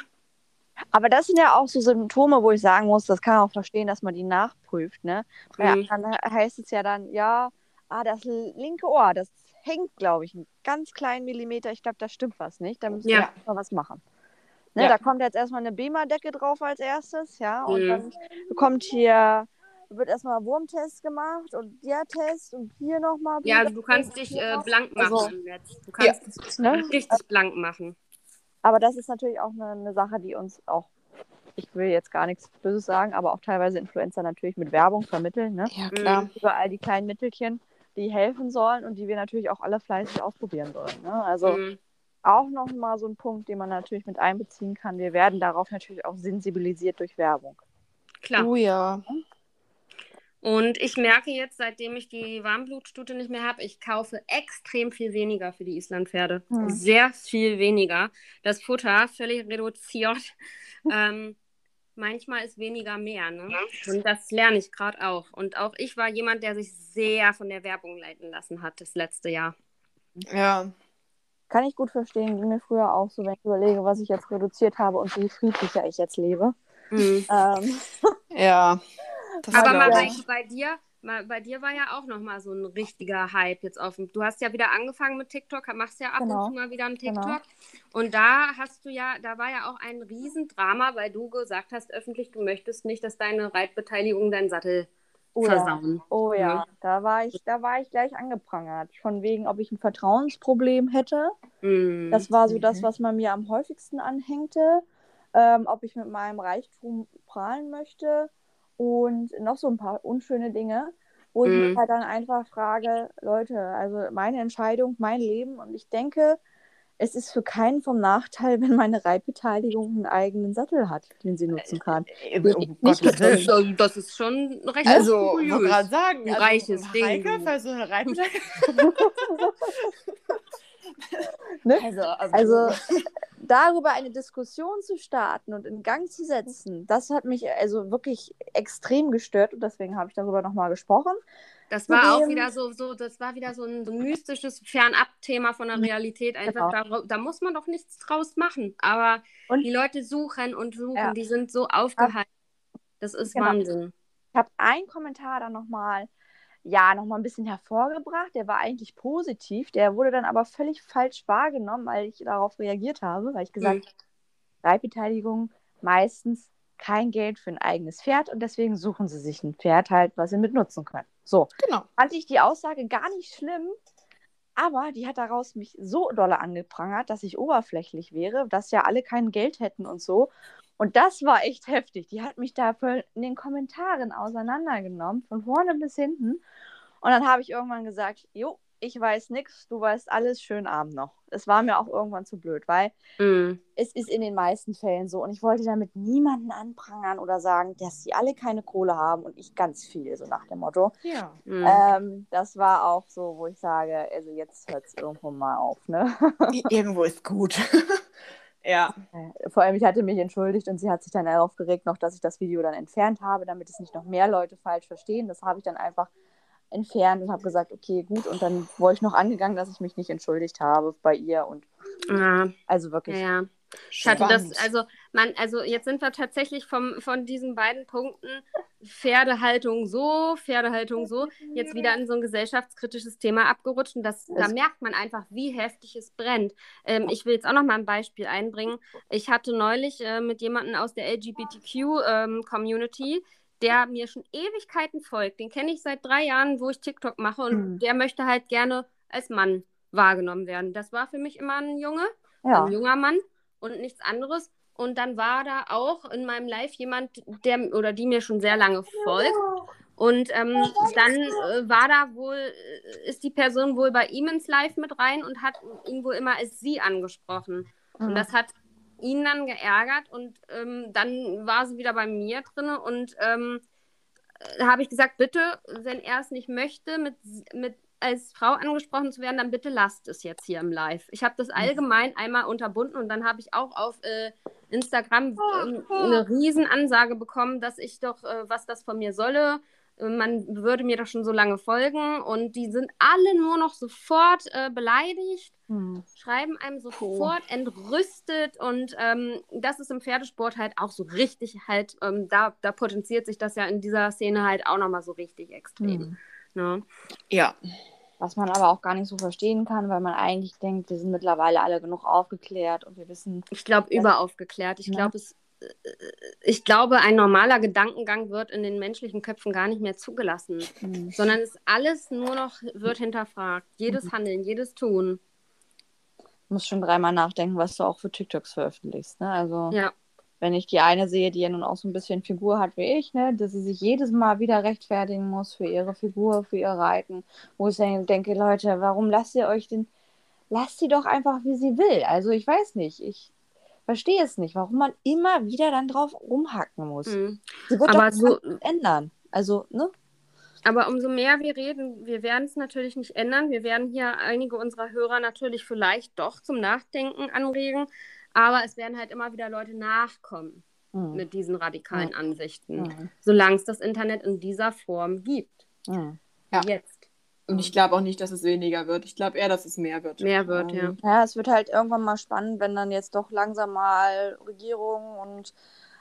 Aber das sind ja auch so Symptome, wo ich sagen muss, das kann man auch verstehen, dass man die nachprüft. Ne? Mhm. anderen heißt es ja dann, ja, ah, das linke Ohr, das hängt, glaube ich, einen ganz kleinen Millimeter. Ich glaube, da stimmt was nicht. Da müssen Ja. wir mal was machen. Ne, Ja. Da kommt jetzt erstmal eine BEMA-Decke drauf als erstes, ja. Und Mhm. dann kommt hier, wird erstmal Wurmtest gemacht und der Test und hier nochmal. ja also du kannst dich äh, blank machen Also, Netz. Du kannst dich ne? richtig blank machen. Aber das ist natürlich auch eine, eine Sache, die uns auch, ich will jetzt gar nichts Böses sagen, aber auch teilweise Influencer natürlich mit Werbung vermitteln. Ne? Ja, klar. Überall die kleinen Mittelchen, die helfen sollen und die wir natürlich auch alle fleißig ausprobieren sollen. Ne? Also Mhm. auch nochmal so ein Punkt, den man natürlich mit einbeziehen kann. Wir werden darauf natürlich auch sensibilisiert durch Werbung. Klar. Oh ja. Und ich merke jetzt, seitdem ich die Warmblutstute nicht mehr habe, ich kaufe extrem viel weniger für die Islandpferde. Hm. Sehr viel weniger. Das Futter völlig reduziert. ähm, manchmal ist weniger mehr. Ne? Und das lerne ich gerade auch. Und auch ich war jemand, der sich sehr von der Werbung leiten lassen hat das letzte Jahr. Ja. Kann ich gut verstehen, ging mir früher auch so, wenn ich überlege, was ich jetzt reduziert habe und wie friedlicher ich jetzt lebe. Mhm. Ähm, Ja. Das Aber mal ich. bei, dir, bei dir war ja auch noch mal so ein richtiger Hype jetzt auf dem. Du hast ja wieder angefangen mit TikTok, machst ja ab Genau. und zu mal wieder einen TikTok. Genau. Und da hast du ja, da war ja auch ein Riesendrama, weil du gesagt hast öffentlich, du möchtest nicht, dass deine Reitbeteiligung deinen Sattel oh ja. versauen. Oh ja, Ja. da war ich, da war ich gleich angeprangert. Von wegen, ob ich ein Vertrauensproblem hätte. Mhm. Das war so das, Mhm. was man mir am häufigsten anhängte. Ähm, ob ich mit meinem Reichtum prahlen möchte und noch so ein paar unschöne Dinge, wo ich mich Mhm. halt dann einfach frage, Leute, also meine Entscheidung, mein Leben und ich denke, es ist für keinen vom Nachteil, wenn meine Reitbeteiligung einen eigenen Sattel hat, den sie nutzen kann. Oh Nicht Gottes das, Willen. ist, also, das ist schon recht Also, ich wollte gerade sagen, Ein also, reiches Ding, Heike du. für so eine Reitbeteiligung. (laughs) (laughs) (laughs) Ne? Also, also, Also (laughs) darüber eine Diskussion zu starten und in Gang zu setzen, das hat mich also wirklich extrem gestört und deswegen habe ich darüber nochmal gesprochen. Das war auch wieder so, so, das war wieder so ein, so mystisches Fernab-Thema von der Realität. Einfach, da, da muss man doch nichts draus machen. Aber Genau. Und- die Leute suchen und suchen, Ja. die sind so aufgehalten. Das ist Genau. Wahnsinn. Ich habe einen Kommentar dann nochmal, ja, nochmal ein bisschen hervorgebracht. Der war eigentlich positiv, der wurde dann aber völlig falsch wahrgenommen, weil ich darauf reagiert habe, weil ich gesagt habe, Reitbeteiligung meistens kein Geld für ein eigenes Pferd und deswegen suchen sie sich ein Pferd halt, was sie mit nutzen können. So, genau. fand ich die Aussage gar nicht schlimm, aber die hat daraus mich so dolle angeprangert, dass ich oberflächlich wäre, dass ja alle kein Geld hätten und so. Und das war echt heftig. Die hat mich da voll in den Kommentaren auseinandergenommen, von vorne bis hinten. Und dann habe ich irgendwann gesagt, jo, ich weiß nichts, du weißt alles, schönen Abend noch. Es war mir auch irgendwann zu blöd, weil Mhm. es ist in den meisten Fällen so. Und ich wollte damit niemanden anprangern oder sagen, dass sie alle keine Kohle haben und ich ganz viel, so nach dem Motto. Ja. Mhm. Ähm, das war auch so, wo ich sage, also jetzt hört es irgendwo mal auf. Ne? Irgendwo ist gut. (laughs) ja. Äh, Vor allem, ich hatte mich entschuldigt und sie hat sich dann darauf geregt, noch, dass ich das Video dann entfernt habe, damit es nicht noch mehr Leute falsch verstehen. Das habe ich dann einfach entfernt und habe gesagt, okay, gut. Und dann wurde ich noch angegangen, dass ich mich nicht entschuldigt habe bei ihr. Und ja, also wirklich. ja. Ich hatte das, also man, also jetzt sind wir tatsächlich vom, von diesen beiden Punkten Pferdehaltung so, Pferdehaltung so, jetzt wieder in so ein gesellschaftskritisches Thema abgerutscht. Und das, da merkt man einfach, wie heftig es brennt. Ähm, ich will jetzt auch noch mal ein Beispiel einbringen. Ich hatte neulich äh, mit jemandem aus der LGBTQ-Community, ähm, der mir schon Ewigkeiten folgt. Den kenne ich seit drei Jahren, wo ich TikTok mache. Und mhm. der möchte halt gerne als Mann wahrgenommen werden. Das war für mich immer ein Junge, ja. ein junger Mann und nichts anderes. Und dann war da auch in meinem Live jemand, der oder die mir schon sehr lange folgt. Und ähm, dann äh, war da wohl, äh, ist die Person wohl bei ihm ins Live mit rein und hat ihn wohl immer als sie angesprochen. Mhm. Und das hat ihn dann geärgert und ähm, dann war sie wieder bei mir drin und ähm, äh, habe ich gesagt, bitte, wenn er es nicht möchte, mit, mit als Frau angesprochen zu werden, dann bitte lasst es jetzt hier im Live. Ich habe das mhm. allgemein einmal unterbunden und dann habe ich auch auf äh, Instagram äh, eine Riesenansage bekommen, dass ich doch, äh, was das von mir solle. Äh, man würde mir doch schon so lange folgen und die sind alle nur noch sofort äh, beleidigt, hm. schreiben einem sofort oh. entrüstet und ähm, das ist im Pferdesport halt auch so richtig halt, ähm, da, da potenziert sich das ja in dieser Szene halt auch nochmal so richtig extrem. Hm. Ne? Ja. Was man aber auch gar nicht so verstehen kann, weil man eigentlich denkt, wir sind mittlerweile alle genug aufgeklärt und wir wissen. Ich glaube, überaufgeklärt. Ich ne? glaube, es äh, ich glaube, ein normaler Gedankengang wird in den menschlichen Köpfen gar nicht mehr zugelassen, mhm. sondern es alles nur noch wird hinterfragt. Jedes mhm. Handeln, jedes Tun. Du musst schon dreimal nachdenken, was du auch für TikToks veröffentlichst. Ne? Also, ja wenn ich die eine sehe, die ja nun auch so ein bisschen Figur hat wie ich, ne, dass sie sich jedes Mal wieder rechtfertigen muss für ihre Figur, für ihr Reiten, wo ich dann denke, Leute, warum lasst ihr euch denn, lasst sie doch einfach, wie sie will. Also ich weiß nicht, ich verstehe es nicht, warum man immer wieder dann drauf rumhacken muss. Mhm. Sie wird Aber doch so ändern. Also, ne? Aber umso mehr wir reden, wir werden es natürlich nicht ändern. Wir werden hier einige unserer Hörer natürlich vielleicht doch zum Nachdenken anregen. Aber es werden halt immer wieder Leute nachkommen mhm. mit diesen radikalen mhm. Ansichten, mhm. solange es das Internet in dieser Form gibt. Mhm. Ja. Jetzt. Und ich glaube auch nicht, dass es weniger wird. Ich glaube eher, dass es mehr wird. Mehr wird, ja. Ja, es wird halt irgendwann mal spannend, wenn dann jetzt doch langsam mal Regierungen und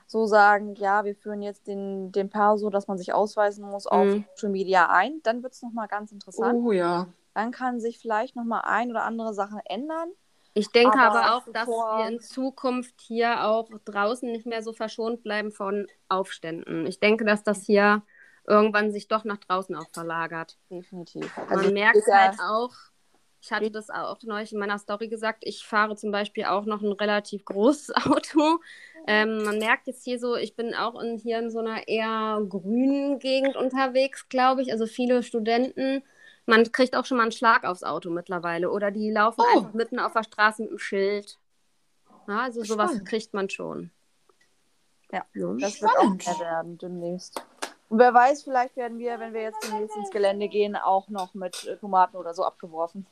so sagen, ja, wir führen jetzt den, den Perso, dass man sich ausweisen muss, auf mhm. Social Media ein. Dann wird es nochmal ganz interessant. Oh ja. Dann kann sich vielleicht nochmal ein oder andere Sachen ändern. Ich denke aber, aber auch, dass wir in Zukunft hier auch draußen nicht mehr so verschont bleiben von Aufständen. Ich denke, dass das hier irgendwann sich doch nach draußen auch verlagert. Definitiv. Man also merkt halt auch, ich hatte das auch neulich in meiner Story gesagt, ich fahre zum Beispiel auch noch ein relativ großes (laughs) Auto. Ähm, man merkt jetzt hier so, ich bin auch in, hier in so einer eher grünen Gegend unterwegs, glaube ich. Also viele Studenten man kriegt auch schon mal einen Schlag aufs Auto mittlerweile. Oder die laufen oh. einfach mitten auf der Straße mit dem Schild. Ja, also sowas Spannend. kriegt man schon. Ja, das Spannend. wird auch mehr werden demnächst. Und wer weiß, vielleicht werden wir, wenn wir jetzt demnächst ins Gelände gehen, auch noch mit äh, Tomaten oder so abgeworfen.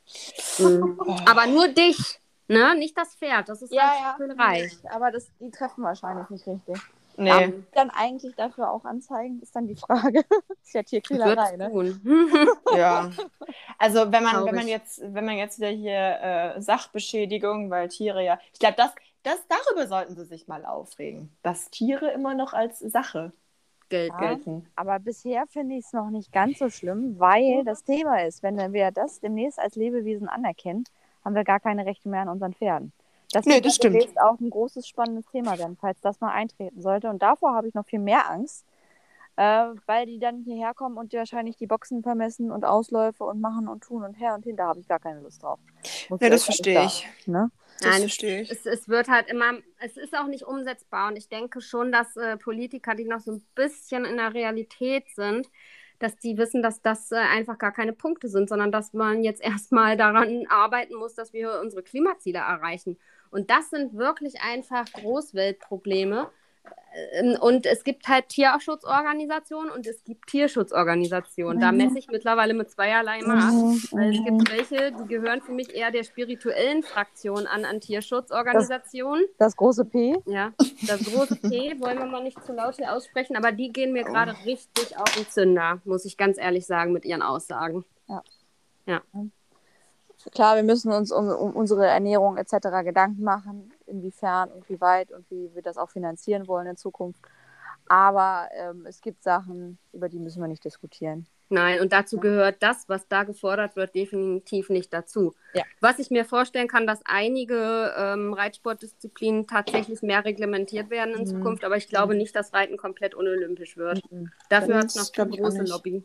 Mhm. (laughs) Aber nur dich, ne? Nicht das Pferd. Das ist ja, ja, reich. Aber das, die treffen wahrscheinlich nicht richtig. Nee. Darf dann eigentlich dafür auch anzeigen, ist dann die Frage. (laughs) ist ja Tierquälerei, ne? (laughs) ja. Also wenn man, wenn man jetzt, wenn man jetzt wieder hier äh, Sachbeschädigung, weil Tiere ja. Ich glaube, das, das, darüber sollten sie sich mal aufregen. Dass Tiere immer noch als Sache Geld ja, gelten. Aber bisher finde ich es noch nicht ganz so schlimm, weil das Thema ist, wenn wir das demnächst als Lebewesen anerkennen, haben wir gar keine Rechte mehr an unseren Pferden. Das nee, das stimmt. auch ein großes, spannendes Thema werden, falls das mal eintreten sollte. Und davor habe ich noch viel mehr Angst, äh, weil die dann hierher kommen und wahrscheinlich die Boxen vermessen und Ausläufe und machen und tun und her und hin. Da habe ich gar keine Lust drauf. Muss ja, das verstehe ich. Ne? Das Nein, verstehe ich. Es, es, wird halt immer, es ist auch nicht umsetzbar. Und ich denke schon, dass äh, Politiker, die noch so ein bisschen in der Realität sind, dass die wissen, dass das äh, einfach gar keine Punkte sind, sondern dass man jetzt (laughs) erstmal daran arbeiten muss, dass wir unsere Klimaziele erreichen. Und das sind wirklich einfach Großweltprobleme. Ähm, und es gibt halt Tierschutzorganisationen und es gibt Tierschutzorganisationen. Da messe ich mittlerweile mit zweierlei Maß. Mhm. Weil es gibt welche, die gehören für mich eher der spirituellen Fraktion an, an Tierschutzorganisationen. Das, das große P? Ja, das große P wollen wir mal nicht zu laut hier aussprechen, aber die gehen mir gerade richtig auf den Zünder, muss ich ganz ehrlich sagen, mit ihren Aussagen. Ja. Ja. Klar, wir müssen uns um, um unsere Ernährung etc. Gedanken machen, inwiefern und wie weit und wie wir das auch finanzieren wollen in Zukunft. Aber ähm, es gibt Sachen, über die müssen wir nicht diskutieren. Nein, und dazu gehört das, was da gefordert wird, definitiv nicht dazu. Ja. Was ich mir vorstellen kann, dass einige ähm, Reitsportdisziplinen tatsächlich mehr reglementiert werden in Mhm. Zukunft, aber ich glaube nicht, dass Reiten komplett unolympisch wird. Mhm. Dafür hat es Das noch eine große. Lobby.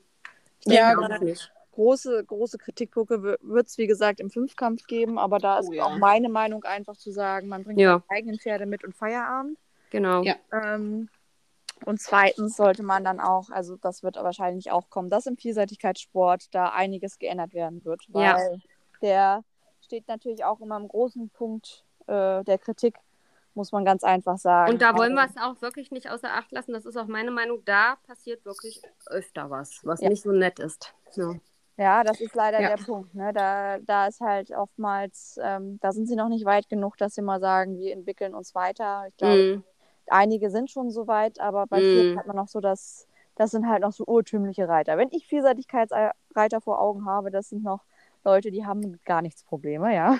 Ich Ja, denke genau. auch nicht. Große, große Kritikpunkte wird es, wie gesagt, im Fünfkampf geben, aber da ist Oh ja. auch meine Meinung einfach zu sagen, man bringt Ja. seine eigenen Pferde mit und Feierabend. Genau. Ja. Ähm, und zweitens sollte man dann auch, also das wird wahrscheinlich auch kommen, dass im Vielseitigkeitssport da einiges geändert werden wird, weil Ja. der steht natürlich auch immer im großen Punkt äh, der Kritik, muss man ganz einfach sagen. Und da wollen wir Also, es auch wirklich nicht außer Acht lassen. Das ist auch meine Meinung. Da passiert wirklich öfter was, was Ja. nicht so nett ist. Ja. Ja, das ist leider Ja. der Punkt. Ne? Da, da ist halt oftmals, ähm, da sind sie noch nicht weit genug, dass sie mal sagen, wir entwickeln uns weiter. Ich glaube, Mm, einige sind schon so weit, aber bei Mm. vielen hat man noch so das, das sind halt noch so urtümliche Reiter. Wenn ich Vielseitigkeitsreiter vor Augen habe, das sind noch Leute, die haben gar nichts Probleme, ja.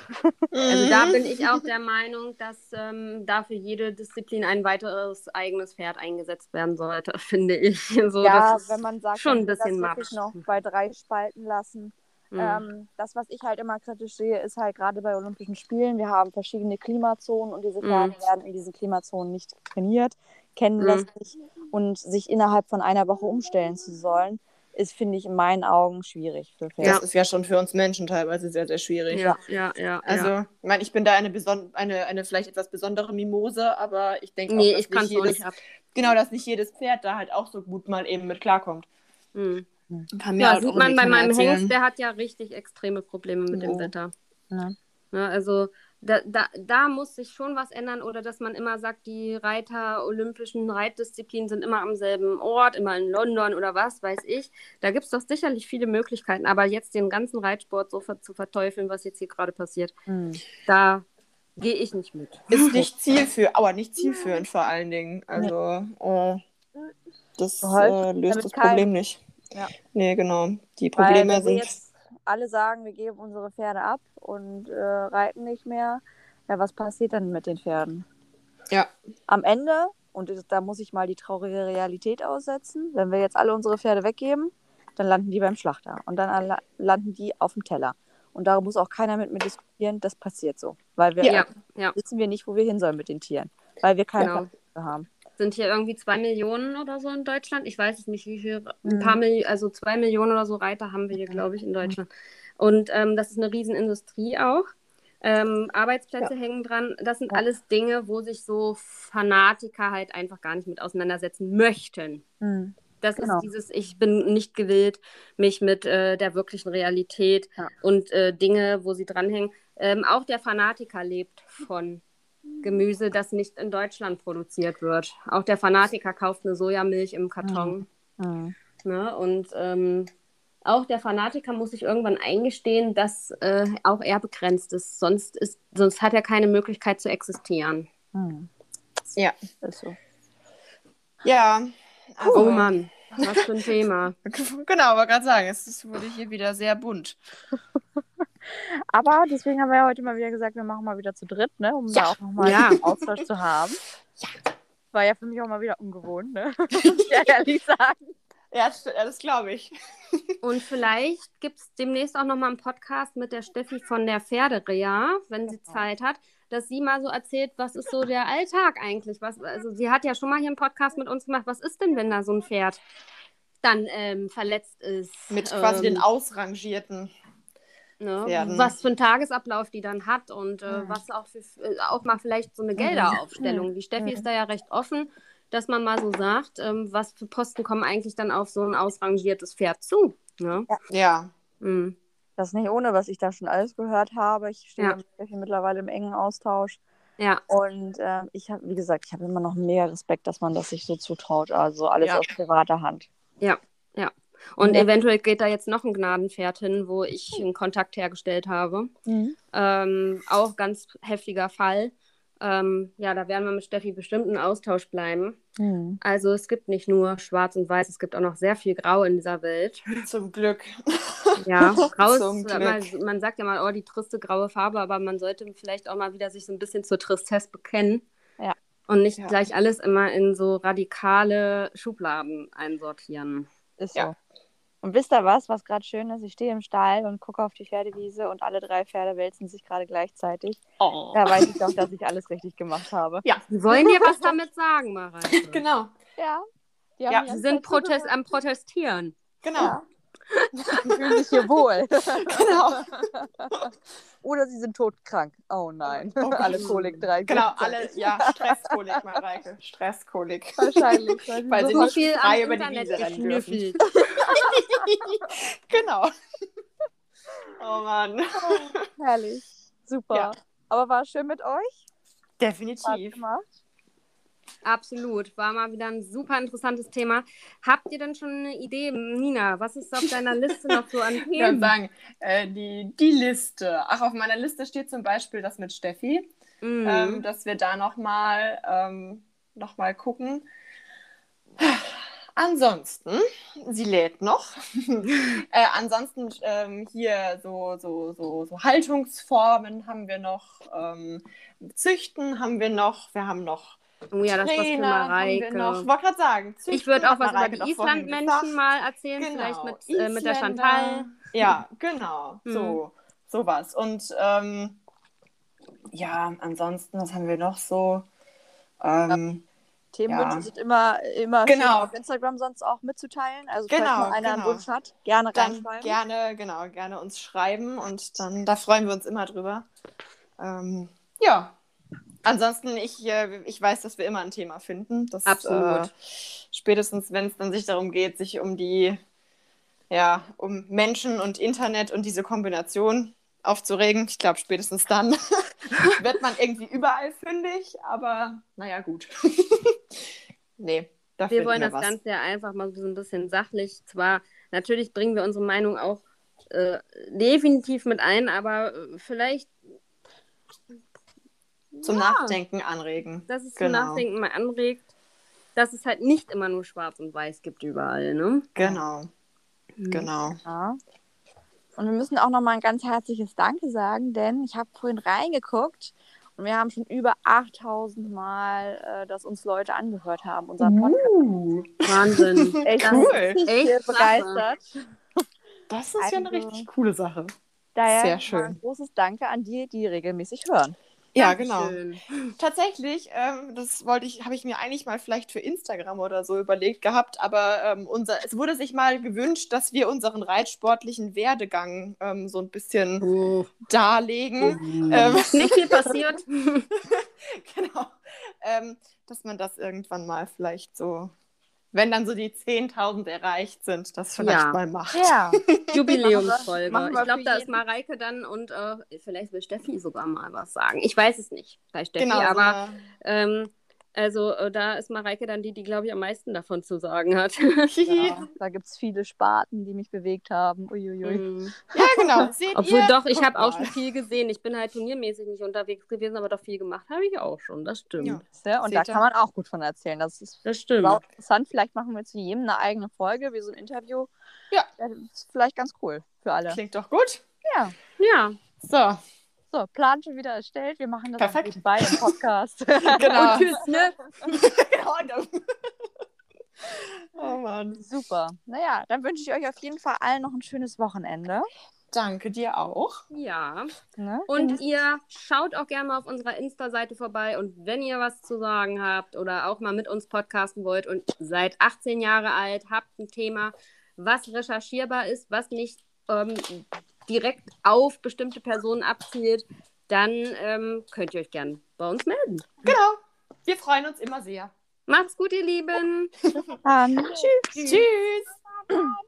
Also da Mhm. bin ich auch der Meinung, dass ähm, da für jede Disziplin ein weiteres eigenes Pferd eingesetzt werden sollte, (laughs) finde ich. So, ja, das wenn man sagt, schon ein bisschen das wirklich noch bei drei Spalten lassen. mm, Ähm, das, was ich halt immer kritisch sehe, ist halt gerade bei Olympischen Spielen, wir haben verschiedene Klimazonen und diese Pferde Mhm. werden in diesen Klimazonen nicht trainiert, kennen das Mhm. nicht und sich innerhalb von einer Woche umstellen zu sollen, ist, finde ich, in meinen Augen schwierig für Pferde. Das ist ja schon für uns Menschen teilweise sehr, sehr schwierig. ja, ja, ja. Also, ja. ich meine, ich bin da eine, beson eine, eine vielleicht etwas besondere Mimose, aber ich denke Nee, auch, dass ich nicht jedes, nicht genau, dass nicht jedes Pferd da halt auch so gut mal eben mit klarkommt. Mm. Kann mir Ja, halt sieht man bei meinem. Hengst, der hat ja richtig extreme Probleme mit dem Ja. Wetter. Ne? Ne, also da, da, da muss sich schon was ändern oder dass man immer sagt, die Reiter olympischen Reitdisziplinen sind immer am selben Ort, immer in London oder was weiß ich. Da gibt es doch sicherlich viele Möglichkeiten, aber jetzt den ganzen Reitsport so ver zu verteufeln, was jetzt hier gerade passiert, Hm. da gehe ich nicht mit. Ist nicht (laughs) zielführend, aber nicht zielführend vor allen Dingen. Also, äh, das äh, löst das kein- Problem nicht. Ja. Nee, genau. Die Probleme sind. Alle sagen, wir geben unsere Pferde ab und äh, reiten nicht mehr, ja, was passiert dann mit den Pferden? Ja. Am Ende, und da muss ich mal die traurige Realität aussetzen, wenn wir jetzt alle unsere Pferde weggeben, dann landen die beim Schlachter und dann landen die auf dem Teller. Und da muss auch keiner mit mir diskutieren, das passiert so. Weil wir Ja, ja. wissen wir nicht, wo wir hin sollen mit den Tieren. Weil wir keine Genau. Platz haben. Sind hier irgendwie zwei Millionen oder so in Deutschland? Ich weiß es nicht, wie viel, ein Mhm. paar Millionen, also zwei Millionen oder so Reiter haben wir hier, glaube ich, in Deutschland. Und ähm, das ist eine Riesenindustrie auch. Ähm, Arbeitsplätze hängen dran. Das sind Ja. alles Dinge, wo sich so Fanatiker halt einfach gar nicht mit auseinandersetzen möchten. Hm. Das Genau. ist dieses, ich bin nicht gewillt, mich mit äh, der wirklichen Realität Ja. und äh, Dinge, wo sie dranhängen. Ähm, auch der Fanatiker lebt von Gemüse, das nicht in Deutschland produziert wird. Auch der Fanatiker kauft eine Sojamilch im Karton. Hm. Ne? Und ähm, auch der Fanatiker muss sich irgendwann eingestehen, dass äh, auch er begrenzt ist. Sonst, ist. sonst hat er keine Möglichkeit zu existieren. Hm. Ja. Ist so. Ja. oh Also, Mann, was für ein Thema. (laughs) Genau, aber gerade sagen, es ist- wurde hier wieder sehr bunt. (laughs) Aber deswegen haben wir ja heute mal wieder gesagt, wir machen mal wieder zu dritt, ne? um Ja. da auch nochmal Ja. einen Austausch zu haben. War ja für mich auch mal wieder ungewohnt, ne? (laughs) (laughs) Muss ich ja ehrlich sagen. Ja, das, ja, das glaube ich. (laughs) Und vielleicht gibt es demnächst auch nochmal einen Podcast mit der Steffi von der Pferderea, wenn sie Zeit hat, dass sie mal so erzählt, was ist so der Alltag eigentlich? Was, also sie hat ja schon mal hier einen Podcast mit uns gemacht. Was ist denn, wenn da so ein Pferd dann ähm, verletzt ist? Mit quasi ähm, den ausrangierten. Ne, was für einen Tagesablauf die dann hat und äh, Mhm. was auch, für, äh, auch mal vielleicht so eine Gelderaufstellung. Die Steffi Mhm. ist da ja recht offen, dass man mal so sagt, ähm, was für Posten kommen eigentlich dann auf so ein ausrangiertes Pferd zu. Ne? Ja. Mhm. Das ist nicht ohne, was ich da schon alles gehört habe. Ich stehe Ja. mit Steffi mittlerweile im engen Austausch. Ja, Und ähm, ich habe, wie gesagt, ich habe immer noch mehr Respekt, dass man das sich so zutraut. Also alles Ja. aus privater Hand. Und Ja. eventuell geht da jetzt noch ein Gnadenpferd hin, wo ich einen Kontakt hergestellt habe. Mhm. Ähm, auch ganz heftiger Fall. ähm, ja, da werden wir mit Steffi bestimmt in Austausch bleiben. Hm. Also es gibt nicht nur Schwarz und Weiß, es gibt auch noch sehr viel Grau in dieser Welt. (laughs) Zum Glück. Ja, (laughs) Grau Zum ist, man, man sagt ja mal, oh, die triste graue Farbe, aber man sollte vielleicht auch mal wieder sich so ein bisschen zur Tristesse bekennen. Ja. Und nicht Ja. gleich alles immer in so radikale Schubladen einsortieren. Ist Ja. so. Und wisst ihr was, was gerade schön ist? Ich stehe im Stall und gucke auf die Pferdewiese und alle drei Pferde wälzen sich gerade gleichzeitig. Oh. Da weiß ich doch, dass ich alles richtig gemacht habe. Ja, Die wollen dir was (laughs) damit sagen, Mareike. genau. Ja. Die Ja, Sie sind Protest am Protestieren. Genau. Ja. (laughs) Die fühlen sich hier wohl. (laughs) Genau. (laughs) Oder sie sind todkrank. Oh nein. Oh Gott. alle Kolik drei. Genau, alle, ja, Stresskolik, Mareike. Stresskolik. Wahrscheinlich. Weil sie Weil so sie So nicht viel frei über die Internet Wiese rennen dürfen. Genau. Oh Mann. herrlich. Super. Ja. Aber war schön mit euch. Definitiv. gemacht. Absolut. War mal wieder ein super interessantes Thema. Habt ihr denn schon eine Idee, Nina? Was ist auf deiner Liste noch so an (laughs) Ich kann Themen? sagen, äh, die, die Liste. Ach, auf meiner Liste steht zum Beispiel das mit Steffi, Mhm. ähm, dass wir da nochmal ähm, noch mal gucken. Ansonsten, sie lädt noch. (laughs) äh, ansonsten ähm, hier so, so, so, so Haltungsformen haben wir noch, ähm, Züchten haben wir noch, wir haben noch oh ja, das ist was für Trainer Mareike. noch. Wollte gerade sagen, Ich würde auch was Mareike über die Islandmenschen mal erzählen, Genau, vielleicht mit, äh, mit der. Chantal. Ja, genau. Mhm. So, sowas. Und ähm, ja, ansonsten, was haben wir noch so? Ähm, Themenwünsche Ja. sind immer, immer Genau. schön auf Instagram sonst auch mitzuteilen. Also falls Genau, mal einer einen genau. Wunsch hat, gerne dann reinschreiben. gerne, genau, gerne uns schreiben und dann, da freuen wir uns immer drüber. Ähm, ja. Ansonsten, ich, äh, ich weiß, dass wir immer ein Thema finden. Das, Absolut. Äh, spätestens, wenn es dann sich darum geht, sich um die, ja, um Menschen und Internet und diese Kombination aufzuregen. Ich glaube, spätestens dann (laughs) wird man irgendwie überall fündig, aber naja, gut. (laughs) nee, da Wir wollen wir das was. Ganze ja einfach mal so ein bisschen sachlich. Zwar, natürlich bringen wir unsere Meinung auch äh, definitiv mit ein, aber äh, vielleicht, Zum Ja. Nachdenken anregen. dass es Genau. zum Nachdenken mal anregt, dass es halt nicht immer nur schwarz und weiß gibt überall, ne? Genau, Mhm. genau. Ja. Und wir müssen auch nochmal ein ganz herzliches Danke sagen, denn ich habe vorhin reingeguckt und wir haben schon über 8000 Mal, äh, dass uns Leute angehört haben, unseren Podcast. Uh, Wahnsinn. (laughs) Echt Das cool. ist Ich bin echt begeistert. das ist ja eine Also- richtig coole Sache. Daher Sehr schön. ein großes Danke an die, die regelmäßig hören. Ja, genau. Dankeschön. Tatsächlich, ähm, das wollte ich, habe ich mir eigentlich mal vielleicht für Instagram oder so überlegt gehabt, aber ähm, unser, es wurde sich mal gewünscht, dass wir unseren reitsportlichen Werdegang ähm, so ein bisschen Oh. darlegen. Ähm, Ist nicht viel passiert. (laughs) genau. Ähm, dass man das irgendwann mal vielleicht so, wenn dann so die 10.000 erreicht sind, das vielleicht Ja. mal macht. Ja. (laughs) Jubiläumsfolge. Machen wir Ich glaube, da ist. Mareike dann und äh, vielleicht will Steffi sogar mal was sagen. Ich weiß es nicht bei Steffi, Genau, so aber eine- ähm, also äh, da ist Mareike dann die, die, glaube ich, am meisten davon zu sagen hat. (laughs) ja. (laughs) Da gibt es viele Sparten, die mich bewegt haben. Uiuiui. Mhm. (laughs) ja, genau. Seht Obwohl ihr? doch, ich habe auch schon viel gesehen. Ich bin halt turniermäßig nicht unterwegs gewesen, aber doch viel gemacht habe ich auch schon. Das stimmt. Ja. Ja, und Seht da ihr? kann man auch gut von erzählen. Das ist Das stimmt. interessant. Vielleicht machen wir zu jedem eine eigene Folge, wie so ein Interview. Ja. Das ist vielleicht ganz cool für alle. Klingt doch gut. Ja. Ja. So, So, Plan schon wieder erstellt. Wir machen das Perfekt. nebenbei im Podcast. (laughs) genau. Und tschüss, ne? (laughs) oh Mann. Super. Naja, dann wünsche ich euch auf jeden Fall allen noch ein schönes Wochenende. Danke dir auch. Ja. Ne? Und ihr schaut auch gerne mal auf unserer Insta-Seite vorbei und wenn ihr was zu sagen habt oder auch mal mit uns podcasten wollt und seid 18 Jahre alt, habt ein Thema, was recherchierbar ist, was nicht ähm, direkt auf bestimmte Personen abzielt, dann ähm, könnt ihr euch gerne bei uns melden. Genau. Wir freuen uns immer sehr. Macht's gut, ihr Lieben. Dann Tschüss.